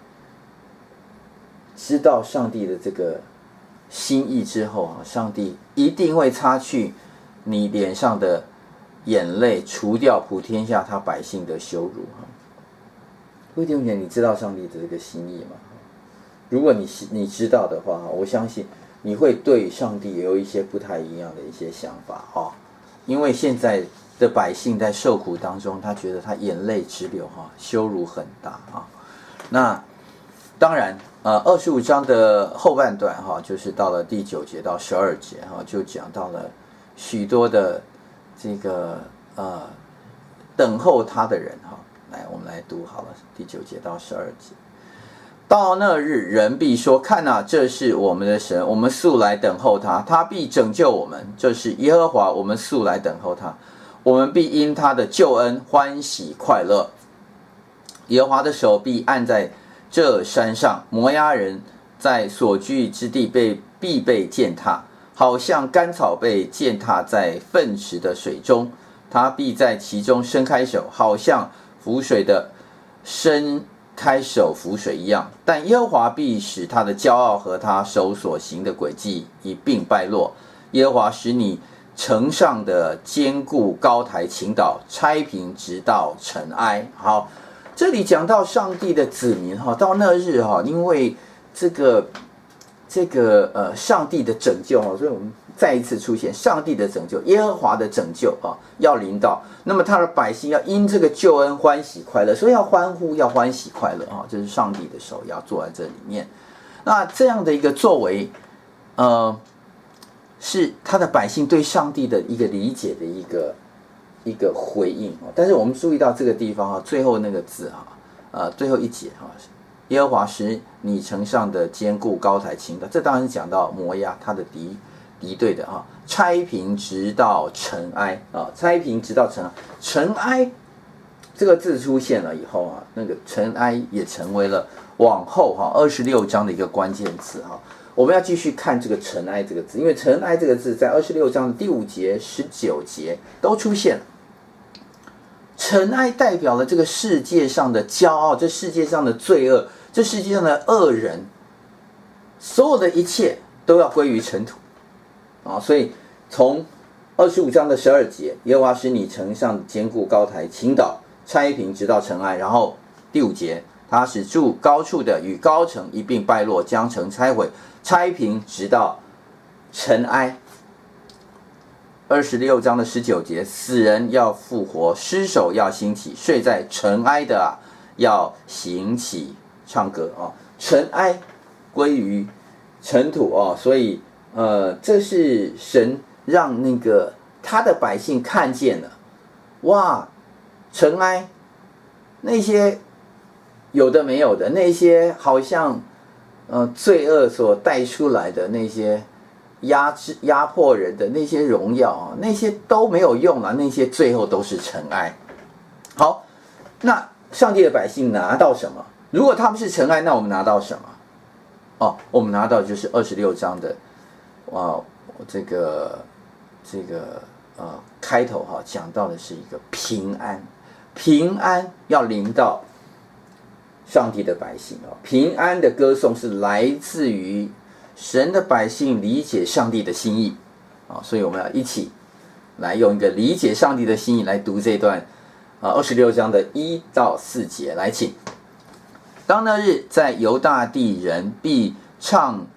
知道上帝的这个心意之后啊，上帝一定会擦去你脸上的眼泪，除掉普天下他百姓的羞辱哈。各位弟兄姐妹，你知道上帝的这个心意吗？如果你你知道的话，我相信你会对上帝也有一些不太一样的一些想法哈。因为现在的百姓在受苦当中，他觉得他眼泪直流哈，羞辱很大啊。那当然。呃，二十五章的后半段哈，就是到了第九节到十二节哈，就讲到了许多的这个呃等候他的人哈。来，我们来读好了，第九节到十二节。到那日，人必说：“看哪，这是我们的神，我们素来等候他，他必拯救我们。这是耶和华，我们素来等候他，我们必因他的救恩欢喜快乐。耶和华的手必按在。”这山上摩押人在所居之地被必被践踏，好像干草被践踏在粪池的水中，他必在其中伸开手，好像浮水的伸开手浮水一样。但耶和华必使他的骄傲和他手所行的诡计一并败落。耶和华使你城上的坚固高台倾倒，拆平直到尘埃。好。这里讲到上帝的子民哈，到那日哈，因为这个这个呃上帝的拯救哈，所以我们再一次出现上帝的拯救，耶和华的拯救啊，要临到，那么他的百姓要因这个救恩欢喜快乐，所以要欢呼，要欢喜快乐啊，这是上帝的手要坐在这里面。那这样的一个作为，呃，是他的百姓对上帝的一个理解的一个。一个回应啊，但是我们注意到这个地方啊，最后那个字哈，呃，最后一节哈，耶和华使你城上的坚固高台倾倒，这当然讲到摩押他的敌敌对的哈。差平直到尘埃啊，差平直到尘埃，尘埃这个字出现了以后啊，那个尘埃也成为了往后哈二十六章的一个关键词哈。我们要继续看这个尘埃这个字，因为尘埃这个字在二十六章的第五节、十九节都出现了。尘埃代表了这个世界上的骄傲，这世界上的罪恶，这世界上的恶人，所有的一切都要归于尘土。啊，所以从二十五章的十二节，耶和华使你城上坚固高台倾倒，拆平直到尘埃。然后第五节，他使住高处的与高城一并败落，将城拆毁，拆平直到尘埃。二十六章的十九节，死人要复活，尸首要兴起，睡在尘埃的啊，要醒起唱歌啊，尘埃归于尘土啊，所以。呃，这是神让那个他的百姓看见了，哇，尘埃，那些有的没有的，那些好像呃罪恶所带出来的那些压制、压迫人的那些荣耀啊，那些都没有用了，那些最后都是尘埃。好，那上帝的百姓拿到什么？如果他们是尘埃，那我们拿到什么？哦，我们拿到就是二十六章的。哇，这个这个呃，开头哈讲到的是一个平安，平安要临到上帝的百姓啊，平安的歌颂是来自于神的百姓理解上帝的心意啊，所以我们要一起来用一个理解上帝的心意来读这段啊二十六章的一到四节，来请。当那日，在犹大地人必唱。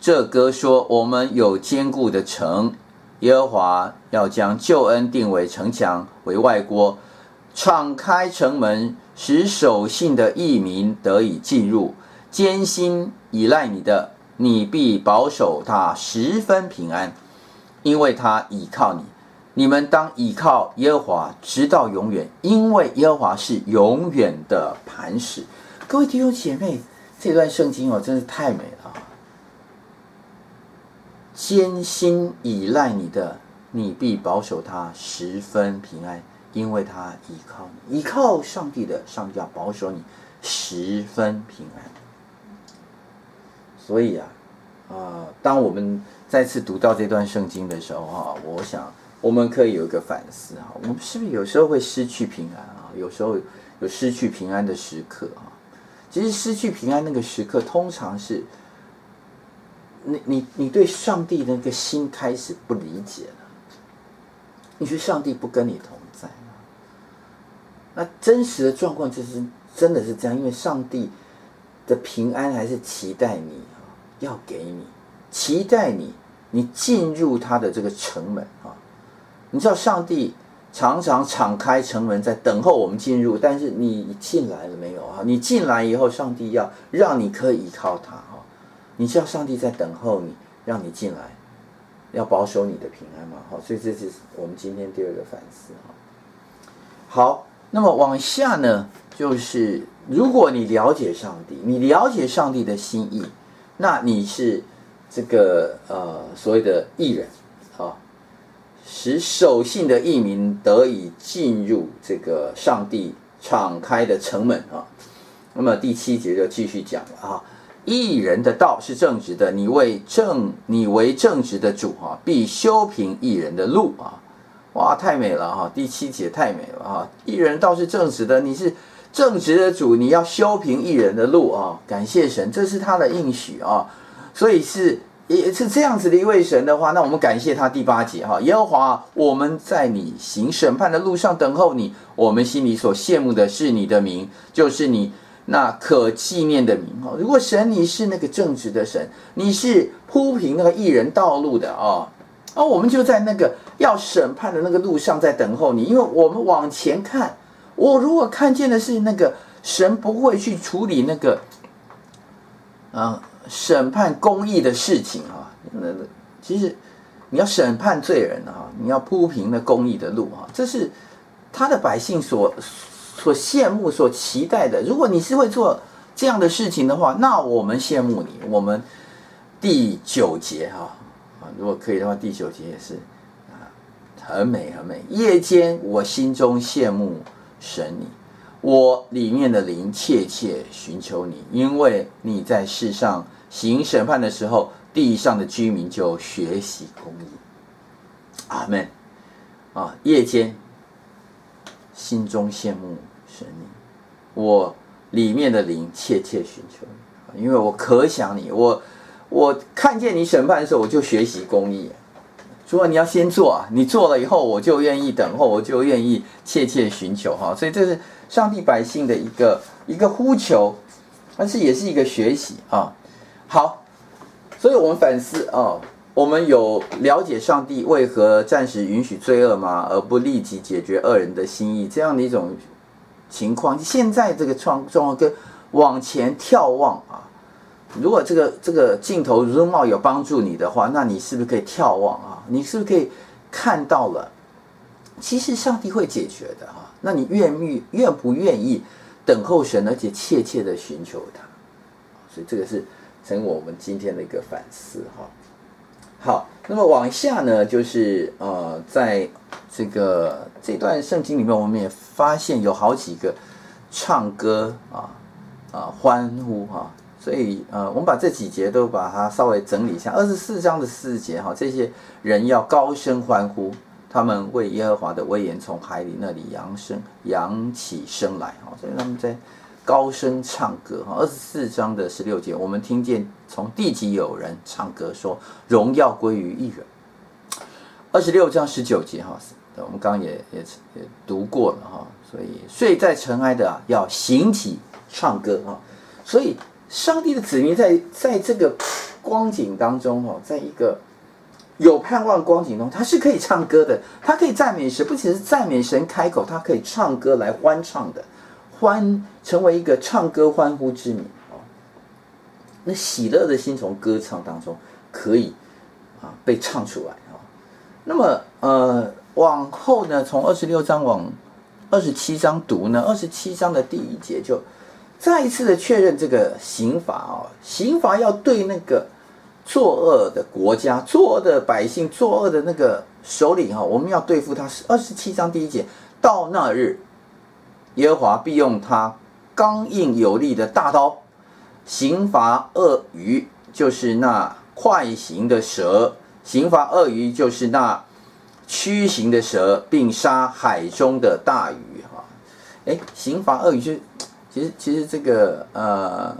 这歌说：“我们有坚固的城，耶和华要将救恩定为城墙，为外郭，敞开城门，使守信的义民得以进入。坚心倚赖你的，你必保守他十分平安，因为他倚靠你。你们当倚靠耶和华，直到永远，因为耶和华是永远的磐石。”各位弟兄姐妹，这段圣经哦，真是太美了。艰辛依赖你的，你必保守他十分平安，因为他依靠你，依靠上帝的，上帝要保守你十分平安。所以啊，啊、当我们再次读到这段圣经的时候哈，我想我们可以有一个反思哈，我们是不是有时候会失去平安啊？有时候有失去平安的时刻啊？其实失去平安那个时刻，通常是。你你你对上帝的那个心开始不理解了，你说上帝不跟你同在吗？那真实的状况就是真的是这样，因为上帝的平安还是期待你，要给你，期待你，你进入他的这个城门啊。你知道上帝常常敞开城门在等候我们进入，但是你进来了没有啊？你进来以后，上帝要让你可以依靠他。你知道上帝在等候你，让你进来，要保守你的平安嘛？好，所以这是我们今天第二个反思哈。好，那么往下呢，就是如果你了解上帝，你了解上帝的心意，那你是这个呃所谓的义人，使守信的义民得以进入这个上帝敞开的城门啊。那么第七节就继续讲了啊。义人的道是正直的，你为正，你为正直的主啊，必修平义人的路啊！哇，太美了哈！第七节太美了哈！义人道是正直的，你是正直的主，你要修平一人的路啊！感谢神，这是他的应许啊！所以是也是这样子的一位神的话，那我们感谢他。第八节哈，耶和华，我们在你行审判的路上等候你，我们心里所羡慕的是你的名，就是你。那可纪念的名哦，如果神你是那个正直的神，你是铺平那个艺人道路的哦，哦，我们就在那个要审判的那个路上在等候你，因为我们往前看，我如果看见的是那个神不会去处理那个，啊，审判公义的事情啊，那其实你要审判罪人啊，你要铺平那公义的路啊，这是他的百姓所。所羡慕、所期待的，如果你是会做这样的事情的话，那我们羡慕你。我们第九节哈啊，如果可以的话，第九节也是啊，很美很美。夜间我心中羡慕神你，我里面的灵切切寻求你，因为你在世上行审判的时候，地上的居民就学习公义。阿门。啊，夜间心中羡慕神你，我里面的灵切切寻求你，因为我可想你，我我看见你审判的时候，我就学习公义。主啊，你要先做啊，你做了以后，我就愿意等候，我就愿意切切寻求哈。所以这是上帝百姓的一个一个呼求，但是也是一个学习啊。好，所以我们反思哦。我们有了解上帝为何暂时允许罪恶吗？而不立即解决恶人的心意这样的一种情况。现在这个状状况跟往前眺望啊，如果这个这个镜头 zoom out 有帮助你的话，那你是不是可以眺望啊？你是不是可以看到了？其实上帝会解决的哈。那你愿意愿不愿意等候神，而且切切的寻求他？所以这个是成为我们今天的一个反思哈。好，那么往下呢，就是呃，在这个这段圣经里面，我们也发现有好几个唱歌啊啊欢呼哈，所以呃，我们把这几节都把它稍微整理一下。二十四章的四节哈，这些人要高声欢呼，他们为耶和华的威严从海里那里扬声扬起声来哈，所以他们在。高声唱歌哈，二十四章的十六节，我们听见从地极有人唱歌说：“荣耀归于一人。”二十六章十九节哈，我们刚刚也也也读过了哈，所以睡在尘埃的啊，要醒起唱歌哈。所以上帝的子民在在这个光景当中哈，在一个有盼望光景中，他是可以唱歌的，他可以赞美神，不仅是赞美神开口，他可以唱歌来欢唱的。欢成为一个唱歌欢呼之民啊，那喜乐的心从歌唱当中可以啊被唱出来啊。那么呃往后呢，从二十六章往二十七章读呢，二十七章的第一节就再一次的确认这个刑罚啊，刑罚要对那个作恶的国家、作恶的百姓、作恶的那个首领哈，我们要对付他。二十七章第一节，到那日。耶和华必用他刚硬有力的大刀，刑罚鳄鱼，就是那快行的蛇；刑罚鳄鱼，就是那驱行的蛇，并杀海中的大鱼。哈，哎，刑罚鳄鱼就其实其实这个呃，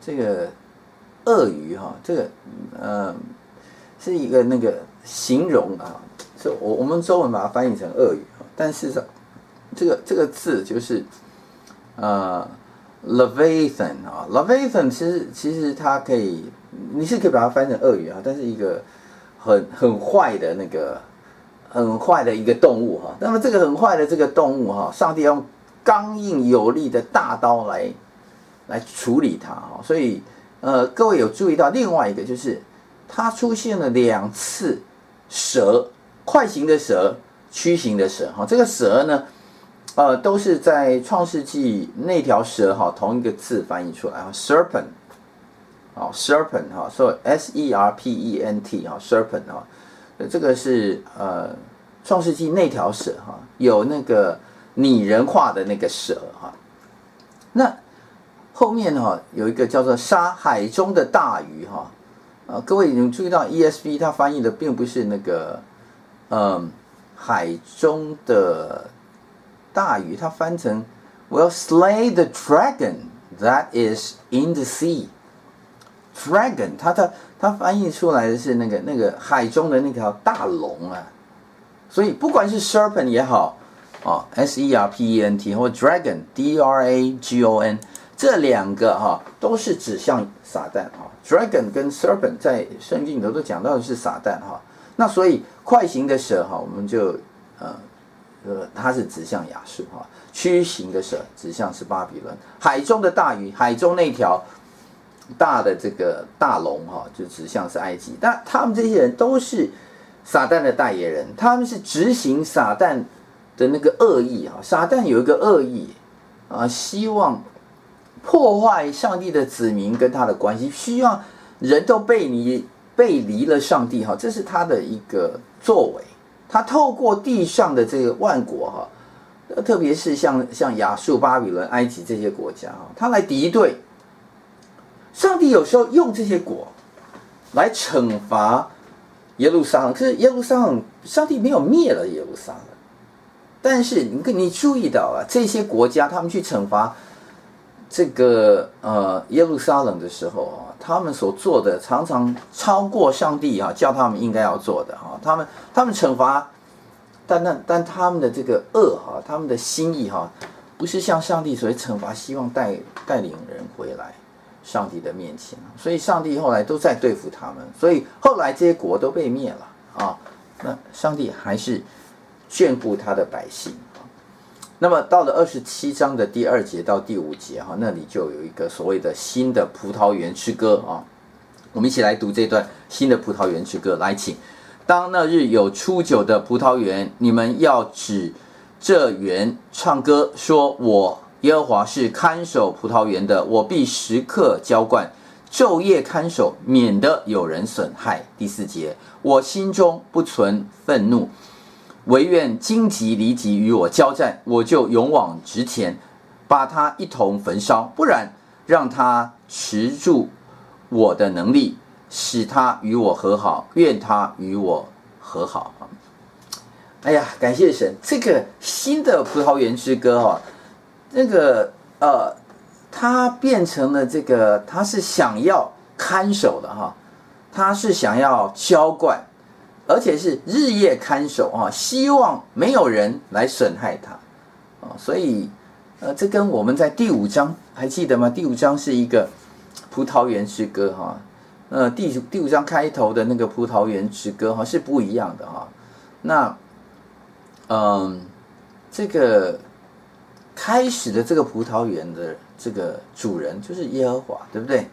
这个鳄鱼哈，这个呃是一个那个形容啊，是我我们中文把它翻译成鳄鱼，但事实上。这个这个字就是，呃，Leviathan 啊，Leviathan 其实其实它可以，你是可以把它翻成鳄鱼啊，但是一个很很坏的那个很坏的一个动物哈。那么这个很坏的这个动物哈，上帝用刚硬有力的大刀来来处理它哈。所以呃，各位有注意到另外一个就是，它出现了两次蛇，快形的蛇，曲形的蛇哈。这个蛇呢？呃，都是在创世纪那条蛇哈，同一个字翻译出来啊，serpent，啊，serpent 哈，所以 s e r p e n t 哈，serpent 哈，这个是呃创世纪那条蛇哈，有那个拟人化的那个蛇哈。那后面哈有一个叫做杀海中的大鱼哈，啊，各位你注意到 ESV 它翻译的并不是那个嗯海中的。大鱼，它翻成 "Will slay the dragon that is in the sea." Dragon，它它它翻译出来的是那个那个海中的那条大龙啊。所以不管是 serpent 也好，哦，S E R P E N T 或 dragon D R A G O N 这两个哈都是指向撒旦哈。Dragon 跟 serpent 在圣经里头都讲到的是撒旦哈。那所以快行的蛇哈，我们就呃。呃，它是指向亚述哈，驱行的蛇指向是巴比伦，海中的大鱼，海中那条大的这个大龙哈，就指向是埃及。但他们这些人都是撒旦的代言人，他们是执行撒旦的那个恶意哈。撒旦有一个恶意啊，希望破坏上帝的子民跟他的关系，希望人都背离背离了上帝哈，这是他的一个作为。他透过地上的这个万国哈，特别是像像亚述、巴比伦、埃及这些国家哈，他来敌对。上帝有时候用这些国来惩罚耶路撒冷，可是耶路撒冷，上帝没有灭了耶路撒冷。但是你你注意到啊，这些国家他们去惩罚这个呃耶路撒冷的时候啊，他们所做的常常超过上帝啊叫他们应该要做的哈。他们他们惩罚，但那但他们的这个恶哈，他们的心意哈，不是像上帝所谓惩罚，希望带带领人回来上帝的面前。所以上帝后来都在对付他们，所以后来这些国都被灭了啊。那上帝还是。眷顾他的百姓，那么到了二十七章的第二节到第五节哈，那里就有一个所谓的新的葡萄园之歌啊，我们一起来读这段新的葡萄园之歌。来，请，当那日有初九的葡萄园，你们要指这园唱歌，说：我耶和华是看守葡萄园的，我必时刻浇灌，昼夜看守，免得有人损害。第四节，我心中不存愤怒。惟愿荆棘离棘与我交战，我就勇往直前，把他一同焚烧；不然，让他持住我的能力，使他与我和好。愿他与我和好。哎呀，感谢神！这个新的葡萄园之歌哈，那个呃，他变成了这个，他是想要看守的哈，他是想要浇灌。而且是日夜看守啊，希望没有人来损害他啊，所以呃，这跟我们在第五章还记得吗？第五章是一个葡萄园之歌哈，呃，第第五章开头的那个葡萄园之歌哈是不一样的哈。那嗯，这个开始的这个葡萄园的这个主人就是耶和华，对不对？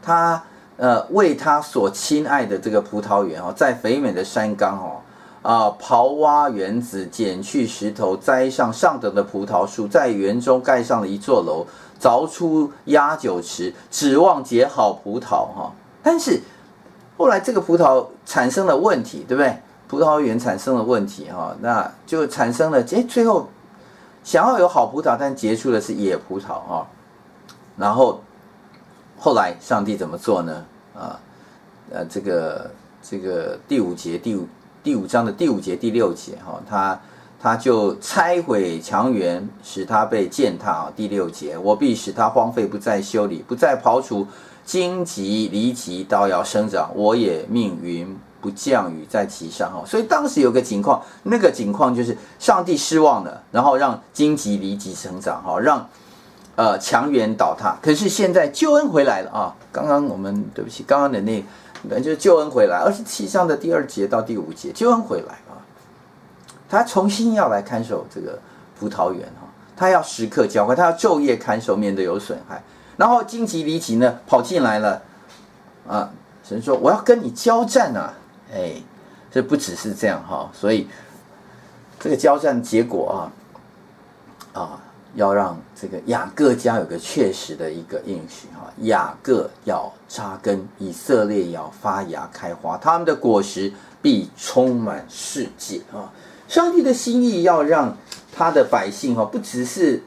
他。呃，为他所亲爱的这个葡萄园哦，在肥美的山冈哦，啊，刨挖园子，捡去石头，栽上上等的葡萄树，在园中盖上了一座楼，凿出压酒池，指望结好葡萄哈。但是后来这个葡萄产生了问题，对不对？葡萄园产生了问题哈，那就产生了，哎，最后想要有好葡萄，但结出的是野葡萄啊，然后。后来上帝怎么做呢？啊，呃，这个这个第五节第五第五章的第五节第六节哈，他他就拆毁墙垣，使他被践踏啊。第六节，我必使他荒废，不再修理，不再刨除，荆棘离棘倒要生长，我也命云不降雨在其上哈。所以当时有个情况，那个情况就是上帝失望了，然后让荆棘离棘生长哈，让。呃，墙垣倒塌，可是现在救恩回来了啊！刚刚我们对不起，刚刚的那个，就是救恩回来，二十七章的第二节到第五节，救恩回来啊！他重新要来看守这个葡萄园啊，他要时刻浇灌，他要昼夜看守，免得有损害。然后荆棘蒺藜呢跑进来了啊！神说我要跟你交战啊！哎，这不只是这样哈，所以这个交战结果啊啊！要让这个雅各家有个确实的一个应许哈，雅各要扎根，以色列要发芽开花，他们的果实必充满世界啊！上帝的心意要让他的百姓哈，不只是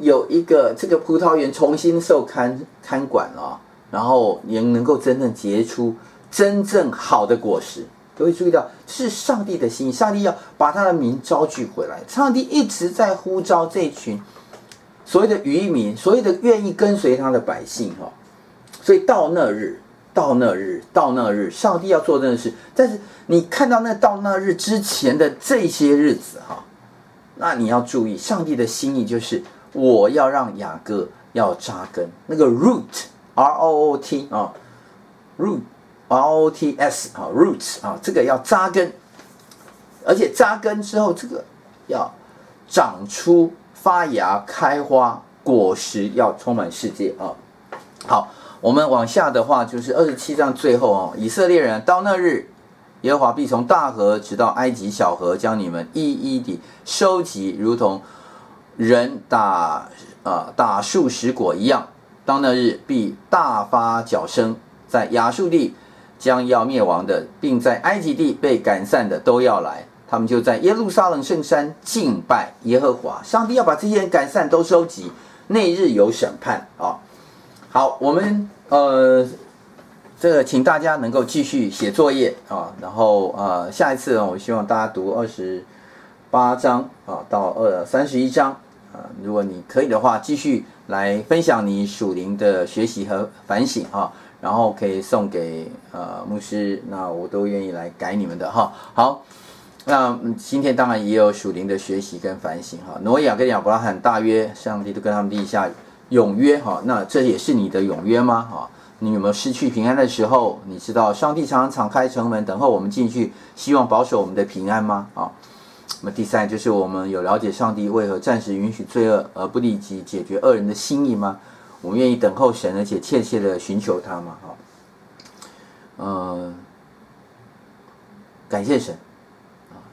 有一个这个葡萄园重新受看看管啊，然后也能够真正结出真正好的果实。各位注意到，是上帝的心意，上帝要把他的名招聚回来。上帝一直在呼召这群所谓的渔民，所谓的愿意跟随他的百姓哈。所以到那日，到那日，到那日，上帝要做这件事。但是你看到那到那日之前的这些日子哈，那你要注意，上帝的心意就是我要让雅各要扎根，那个 root，R O O T 啊，root。R O T S 啊，roots 啊，这个要扎根，而且扎根之后，这个要长出发芽、开花、果实，要充满世界啊。好，我们往下的话就是二十七章最后啊，以色列人到那日，耶和华必从大河直到埃及小河，将你们一一地收集，如同人打啊、呃、打树拾果一样。当那日必大发角声，在亚述地。将要灭亡的，并在埃及地被赶散的都要来。他们就在耶路撒冷圣山敬拜耶和华。上帝要把这些人赶散，都收集。那日有审判啊！好，我们呃，这个请大家能够继续写作业啊。然后呃，下一次呢，我希望大家读二十八章啊到二三十一章啊。如果你可以的话，继续来分享你属灵的学习和反省啊。然后可以送给呃牧师，那我都愿意来改你们的哈。好，那今天当然也有属灵的学习跟反省哈。挪亚跟亚伯拉罕大约，上帝都跟他们立下永约哈。那这也是你的永约吗？哈，你有没有失去平安的时候？你知道上帝常常敞开城门等候我们进去，希望保守我们的平安吗？啊，那么第三就是我们有了解上帝为何暂时允许罪恶而不立即解决恶人的心意吗？我们愿意等候神，而且切切的寻求他嘛？哈，嗯，感谢神！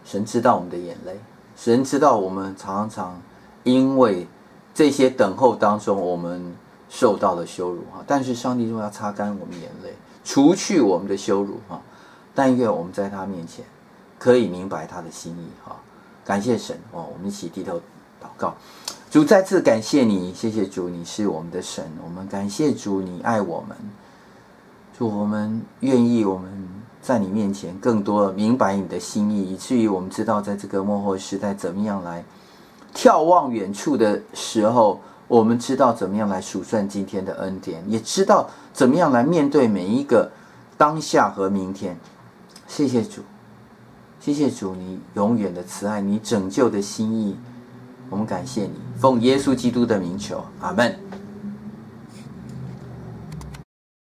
神知道我们的眼泪，神知道我们常常因为这些等候当中，我们受到了羞辱哈。但是上帝说要擦干我们眼泪，除去我们的羞辱哈。但愿我们在他面前可以明白他的心意哈。感谢神哦！我们一起低头祷告。主再次感谢你，谢谢主，你是我们的神。我们感谢主，你爱我们。主，我们愿意我们在你面前更多明白你的心意，以至于我们知道在这个末后时代怎么样来眺望远处的时候，我们知道怎么样来数算今天的恩典，也知道怎么样来面对每一个当下和明天。谢谢主，谢谢主，你永远的慈爱，你拯救的心意。我们感谢你，奉耶稣基督的名求，阿门。